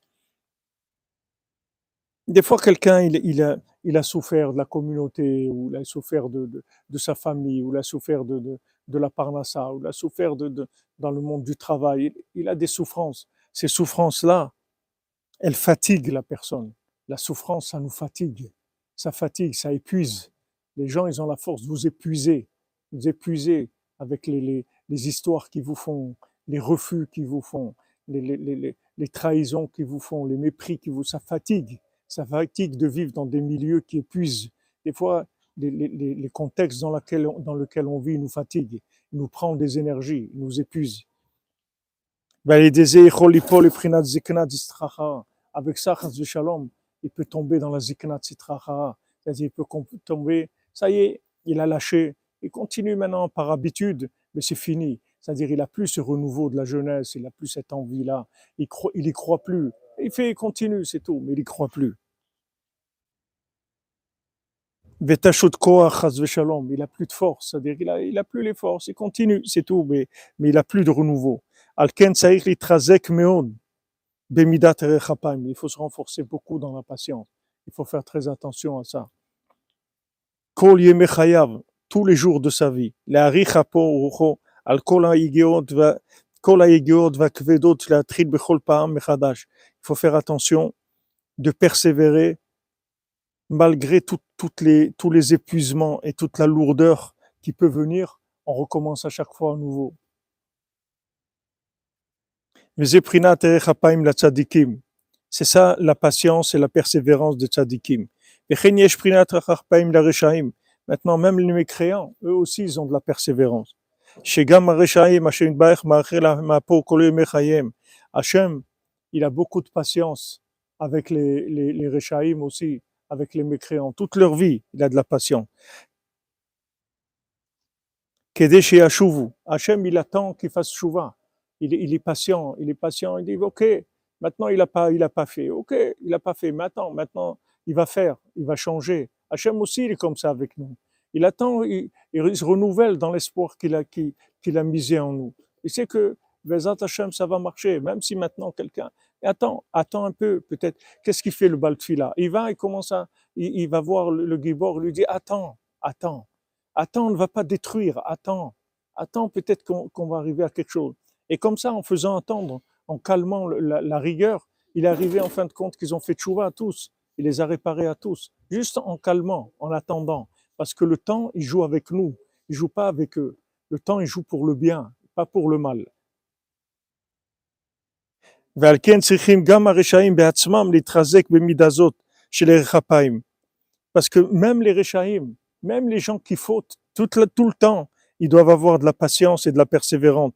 Des fois, quelqu'un, il, a, il a souffert de la communauté, ou il a souffert de, de, de sa famille, ou il a souffert de, de, de la parnassa, ou il a souffert de, dans le monde du travail. Il, a des souffrances. Ces souffrances-là, elles fatiguent la personne. La souffrance, ça nous fatigue. Ça fatigue, ça épuise. Les gens, ils ont la force de vous épuiser, vous épuiser avec les, les, les histoires qui vous font, les refus qui vous font, les, les trahisons qui vous font, les mépris qui vous, ça fatigue ça fatigue de vivre dans des milieux qui épuisent. Des fois, les, les contextes dans, lesquels on, vit nous fatiguent, nous prend des énergies, nous épuisent. Avec ça, il peut tomber dans la zikna titracha, c'est-à-dire il peut tomber, ça y est, il a lâché, il continue maintenant par habitude, mais c'est fini. C'est-à-dire il a plus ce renouveau de la jeunesse, il a plus cette envie-là, il, il y croit plus. Il fait, il continue, c'est tout, mais il n'y croit plus. Il n'a plus de force, c'est-à-dire qu'il n'a il a plus les forces, il continue, c'est tout, mais, mais il n'a plus de renouveau. Il faut se renforcer beaucoup dans la patience. Il faut faire très attention à ça. Tous les jours de sa vie faut faire attention de persévérer malgré toutes les, tous les épuisements et toute la lourdeur qui peut venir. On recommence à chaque fois à nouveau. C'est ça la patience et la persévérance de tzadikim. Maintenant, même les mécréants, eux aussi, ils ont de la persévérance. Hashem il a beaucoup de patience avec les, les, aussi, avec les mécréants. Toute leur vie, il a de la patience. chez Hashuvu. Hachem, il attend qu'il fasse Shuvah. Il, est patient, il est patient. Il dit, OK, maintenant il n'a pas, pas fait. OK, il n'a pas fait. Maintenant, maintenant, il va faire, il va changer. Hachem aussi, il est comme ça avec nous. Il attend, il, il se renouvelle dans l'espoir qu'il a, qu'il, a misé en nous. Il sait que Bezat Hachem, ça va marcher, même si maintenant quelqu'un, attends, attends un peu, peut-être, qu'est-ce qu'il fait le Baltfila? Il va, il commence à, il, va voir le, le Gibor, lui dit, attends, attends, attends, on ne va pas détruire, attends, attends, peut-être qu'on, va arriver à quelque chose. Et comme ça, en faisant entendre, en calmant la rigueur, il est arrivé en fin de compte qu'ils ont fait tchouva à tous. Il les a réparés à tous. Juste en calmant, en attendant. Parce que le temps, il joue avec nous. Il joue pas avec eux. Le temps, il joue pour le bien, pas pour le mal. ועל כן צריכים גם הרשעים בעצמם להתחזק במידה זאת של ערך אפיים. Parce que même les réchaïm, même les gens qui fautent tout le, tout le temps, ils doivent avoir de la patience et de la persévérance.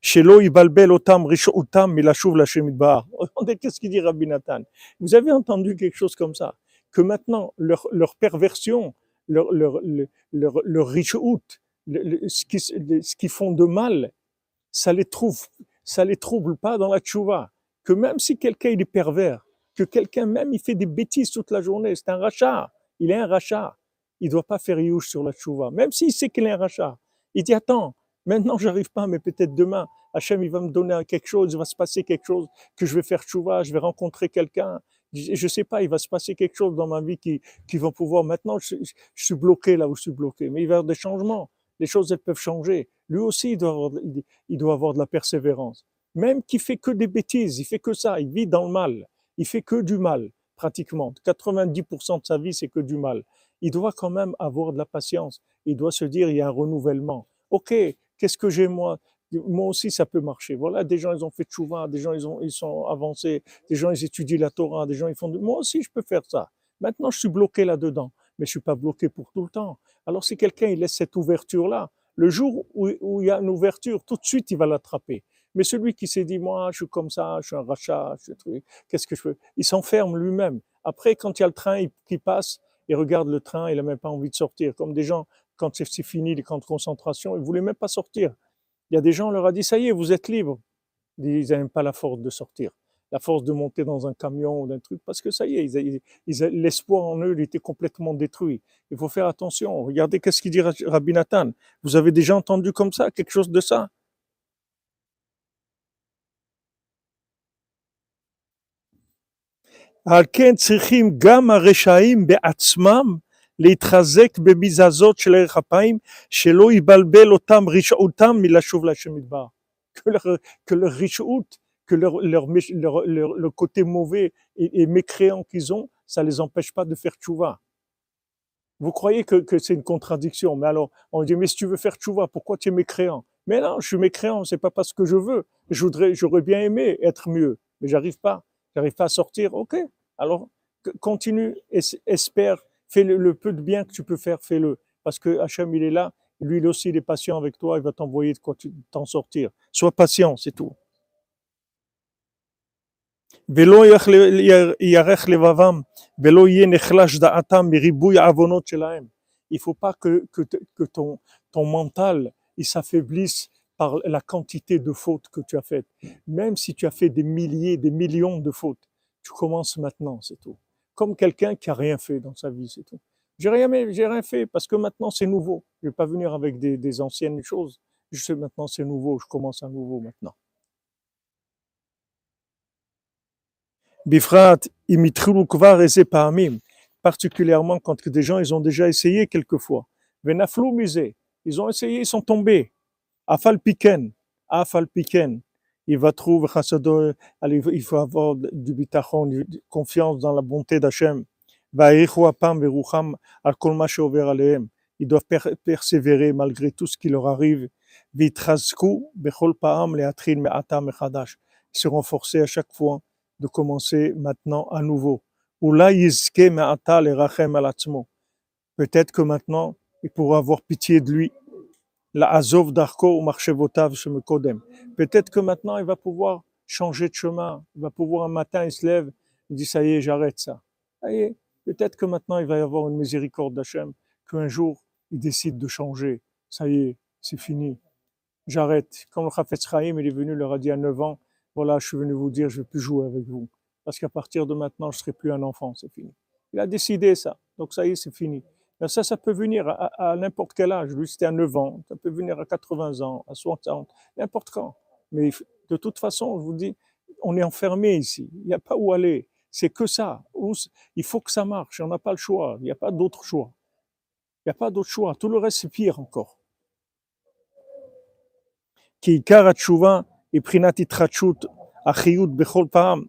Shelo ibalbel otam rishotam milashuv lachem idbar. Regardez qu'est-ce qu'il dit Rabbi Nathan. Vous avez entendu quelque chose comme ça Que maintenant, leur, leur perversion, leur, leur, leur, leur, leur rishout, le- le- ce qui- le- ce qu'ils font de mal, ça les trouve, ça les trouble pas dans la tchouva. Que même si quelqu'un est pervers, que quelqu'un même il fait des bêtises toute la journée, c'est un rachat, il est un rachat, il doit pas faire youch sur la tchouva, même s'il sait qu'il est un rachat. Il dit attends, maintenant j'arrive pas, mais peut-être demain, Hachem il va me donner quelque chose, il va se passer quelque chose, que je vais faire tchouva, je vais rencontrer quelqu'un, je, sais pas, il va se passer quelque chose dans ma vie qui, qui va pouvoir, maintenant je- je suis bloqué là où je suis bloqué, mais il va y avoir des changements, les choses elles peuvent changer. Lui aussi il doit avoir, de- la persévérance. Même qui fait que des bêtises, il fait que ça, il vit dans le mal, il fait que du mal, pratiquement. 90% de sa vie, c'est que du mal. Il doit quand même avoir de la patience. Il doit se dire, il y a un renouvellement. Ok, qu'est-ce que j'ai moi? Moi aussi, ça peut marcher. Voilà, des gens, ils ont fait tchouva, des gens, ils, ont, ils sont avancés, des gens, ils étudient la Torah, des gens, ils font... Moi aussi, je peux faire ça. Maintenant, je suis bloqué là-dedans, mais je suis pas bloqué pour tout le temps. Alors, si quelqu'un, il laisse cette ouverture-là, le jour où, il y a une ouverture, tout de suite, il va l'attraper. Mais celui qui s'est dit, moi, je suis comme ça, je suis un rachat, je suis qu'est-ce que je fais Il s'enferme lui-même. Après, quand il y a le train qui passe, il regarde le train, il n'a même pas envie de sortir. Comme des gens, quand c'est fini les camps de concentration, ils voulaient même pas sortir. Il y a des gens, on leur a dit, ça y est, vous êtes libres. Ils n'avaient pas la force de sortir, la force de monter dans un camion ou d'un truc, parce que ça y est, l'espoir en eux, il était complètement détruit. Il faut faire attention. Regardez qu'est-ce qu'il dit Rabbi Nathan? Vous avez déjà entendu comme ça, quelque chose de ça? Er que leur, que leur, leur, leur, leur- le côté mauvais et, mécréant qu'ils ont, ça les empêche pas de faire tchouva. Vous croyez que, que c'est une contradiction, mais alors on dit mais si tu veux faire tchouva, pourquoi tu es mécréant? Mais non, je suis mécréant, c'est pas parce que je veux. Je voudrais, j'aurais bien aimé être mieux, mais j'arrive pas, j'arrive pas à sortir. Ok, alors continue, es- espère, Fais le, peu de bien que tu peux faire, fais-le. Parce que Hachem, il est là, lui aussi, il est patient avec toi, il va t'envoyer de quoi t'en sortir. Sois patient, c'est tout. ולא יח- ירך לבבם ולא יהיה נחלש דעתם מריבוי העוונות שלהם. Il faut pas que, que, te- que ton, ton mental il s'affaiblisse par la quantité de fautes que tu as faites. Même si tu as fait des milliers, des millions de fautes, tu commences maintenant, c'est tout. Comme quelqu'un qui a rien fait dans sa vie, c'est tout. J'ai rien, j'ai rien fait parce que maintenant c'est nouveau. Je vais pas venir avec des, des anciennes choses. Je sais maintenant c'est nouveau, je commence à nouveau maintenant. Bifrat, imitru kvar pa'amim. Particulièrement quand des gens, ils ont déjà essayé quelquefois. Venaflou misé. Ils ont essayé, ils sont tombés. Afal piken. Afal piken. Il va trouver, il faut avoir du bitachon, confiance dans la bonté d'Hachem. Ils doivent per- persévérer malgré tout ce qui leur arrive. Ils seront forcés à chaque fois de commencer maintenant à nouveau. Oula yizke me'ata lerachem al atzmo. Peut-être que maintenant, il pourra avoir pitié de lui. La azov darko ou marchevotav shemekodem. Peut-être que maintenant, il va pouvoir changer de chemin. Il va pouvoir un matin, il se lève, il dit, ça y est, j'arrête ça. Peut-être que maintenant, il va y avoir une miséricorde d'Hachem, qu'un jour, il décide de changer. Ça y est, c'est fini. J'arrête. Comme le Chafetz Chaim, il est venu, il leur a dit à 9 ans, voilà, je suis venu vous dire, je ne vais plus jouer avec vous. Parce qu'à partir de maintenant, je ne serai plus un enfant, c'est fini. Il a décidé ça. Donc ça y est, c'est fini. Mais ça, ça peut venir à, n'importe quel âge. Lui, c'était à 9 ans. Ça peut venir à 80 ans, à 60, n'importe quand. Mais de toute façon, je vous dis, on est enfermé ici. Il n'y a pas où aller. C'est que ça. Il faut que ça marche. On n'a pas le choix. Il n'y a pas d'autre choix. Il n'y a pas d'autre choix. Tout le reste, c'est pire encore. כי עיקר התשובה היא בחינת התחדשות החיות בכל פעם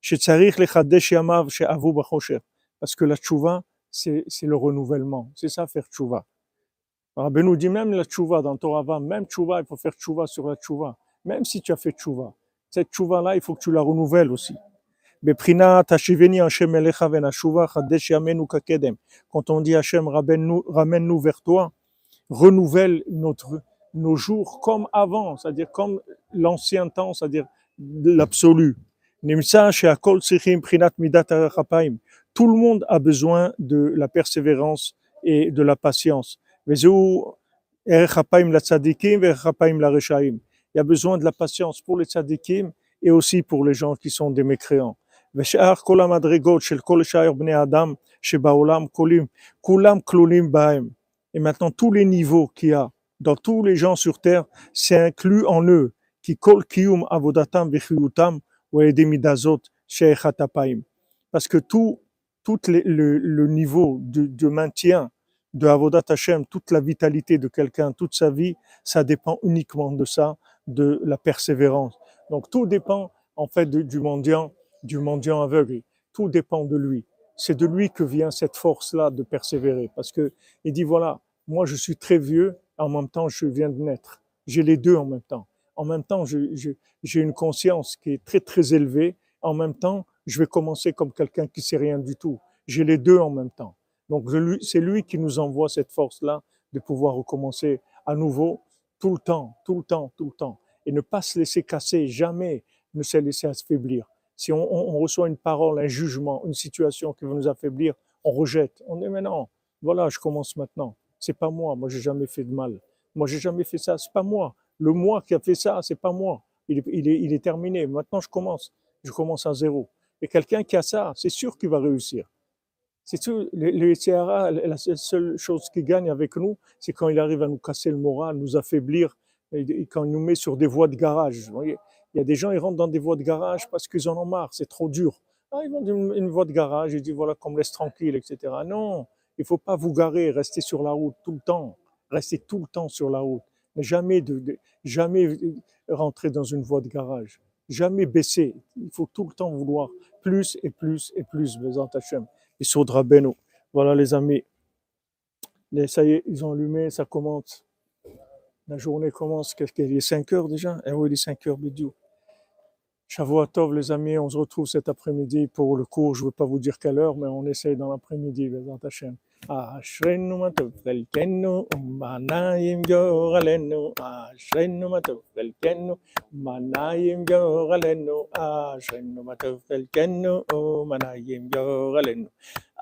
שצריך לחדש ימיו שאבו בחושך. Parce que la tchouva, c'est c'est le renouvellement. C'est ça faire tchouva. Rabbi nous dit même la tchouva dans Torah, va, même tchouva, il faut faire tchouva sur la tchouva. Même si tu as fait tchouva. Cette tchouva-là, il faut que tu la renouvelles aussi. בבחינת השיבני השם אליך ונשובה חדש ימינו כקדם. Quand on dit Hachem, ramène-nous ramène-nous vers toi, renouvelle notre, nos jours comme avant, c'est-à-dire comme l'ancien temps, c'est-à-dire l'absolu. Tout le monde a besoin de la persévérance et de la patience. Il y a besoin de la patience pour les tzadikim et aussi pour les gens qui sont des mécréants. Et maintenant, tous les niveaux qu'il y a dans tous les gens sur terre, c'est inclus en eux. qui kol kiyum avodatam vechiyutam ou edemidazot sheichat apayim. Parce que tout, le, niveau de, maintien de Avodat Hashem, toute la vitalité de quelqu'un, toute sa vie, ça dépend uniquement de ça, de la persévérance. Donc tout dépend en fait du mendiant, du mendiant aveugle. Tout dépend de lui. C'est de lui que vient cette force-là de persévérer. Parce que il dit voilà, moi je suis très vieux, en même temps je viens de naître. J'ai les deux en même temps. En même temps, j'ai une conscience qui est très très élevée. En même temps, je vais commencer comme quelqu'un qui sait rien du tout. J'ai les deux en même temps. Donc c'est lui qui nous envoie cette force-là de pouvoir recommencer à nouveau tout le temps, tout le temps, tout le temps. Et ne pas se laisser casser, jamais ne se laisser affaiblir. Si on- on reçoit une parole, un jugement, une situation qui veut nous affaiblir, on rejette. On dit mais non, voilà, je commence maintenant. C'est pas moi, moi j'ai jamais fait de mal. Moi j'ai jamais fait ça, c'est pas moi. Le moi qui a fait ça, c'est pas moi. Il est, terminé. Maintenant je commence. Je commence à zéro. Et quelqu'un qui a ça, c'est sûr qu'il va réussir. C'est tout. Le, SCRA, la seule- chose qui gagne avec nous, c'est quand il arrive à nous casser le moral, nous affaiblir, et, quand il nous met sur des voies de garage. Il y a des gens, ils rentrent dans des voies de garage parce qu'ils en ont marre, c'est trop dur. Ah, ils vont dans une, une voie de garage, ils disent voilà, qu'on me laisse tranquille, etc. Non, il faut pas vous garer, rester sur la route tout le temps. Rester tout le temps sur la route. Mais jamais, de, jamais rentrer dans une voie de garage. Jamais baisser. Il faut tout le temps vouloir plus et plus et plus, Bézant Hachem. Et Saudra Beno. Voilà les amis. Les- ça y est, ils ont allumé, ça commence. La journée commence, qu'est-ce qu'il est 5 heures déjà? Eh oui, il est 5 heures, Bidiou. Shavua Tov, les amis, on se retrouve cet après-midi pour le cours. Je ne veux pas vous dire quelle heure, mais on essaye dans l'après-midi, Bezat Hashem. אשרינו מה טוב חלקנו ומעניים גורלנו אשרינו מה טוב חלקנו ומעניים גורלנו אשרינו מה טוב חלקנו ומעניים גורלנו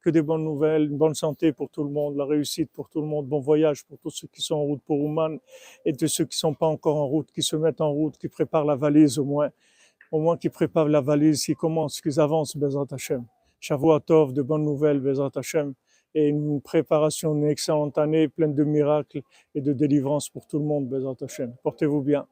que des bonnes nouvelles, une bonne santé pour tout le monde, la réussite pour tout le monde, bon voyage pour tous ceux qui sont en route pour Ouman et de ceux qui sont pas encore en route, qui se mettent en route, qui préparent la valise au moins, au moins qui préparent la valise, qui commencent, qui avancent, Bezat Hashem. Shavuot de bonnes nouvelles, Bezat Hashem, et une préparation, une excellente année pleine de miracles et de délivrance pour tout le monde, Bezat Hashem. Portez-vous bien.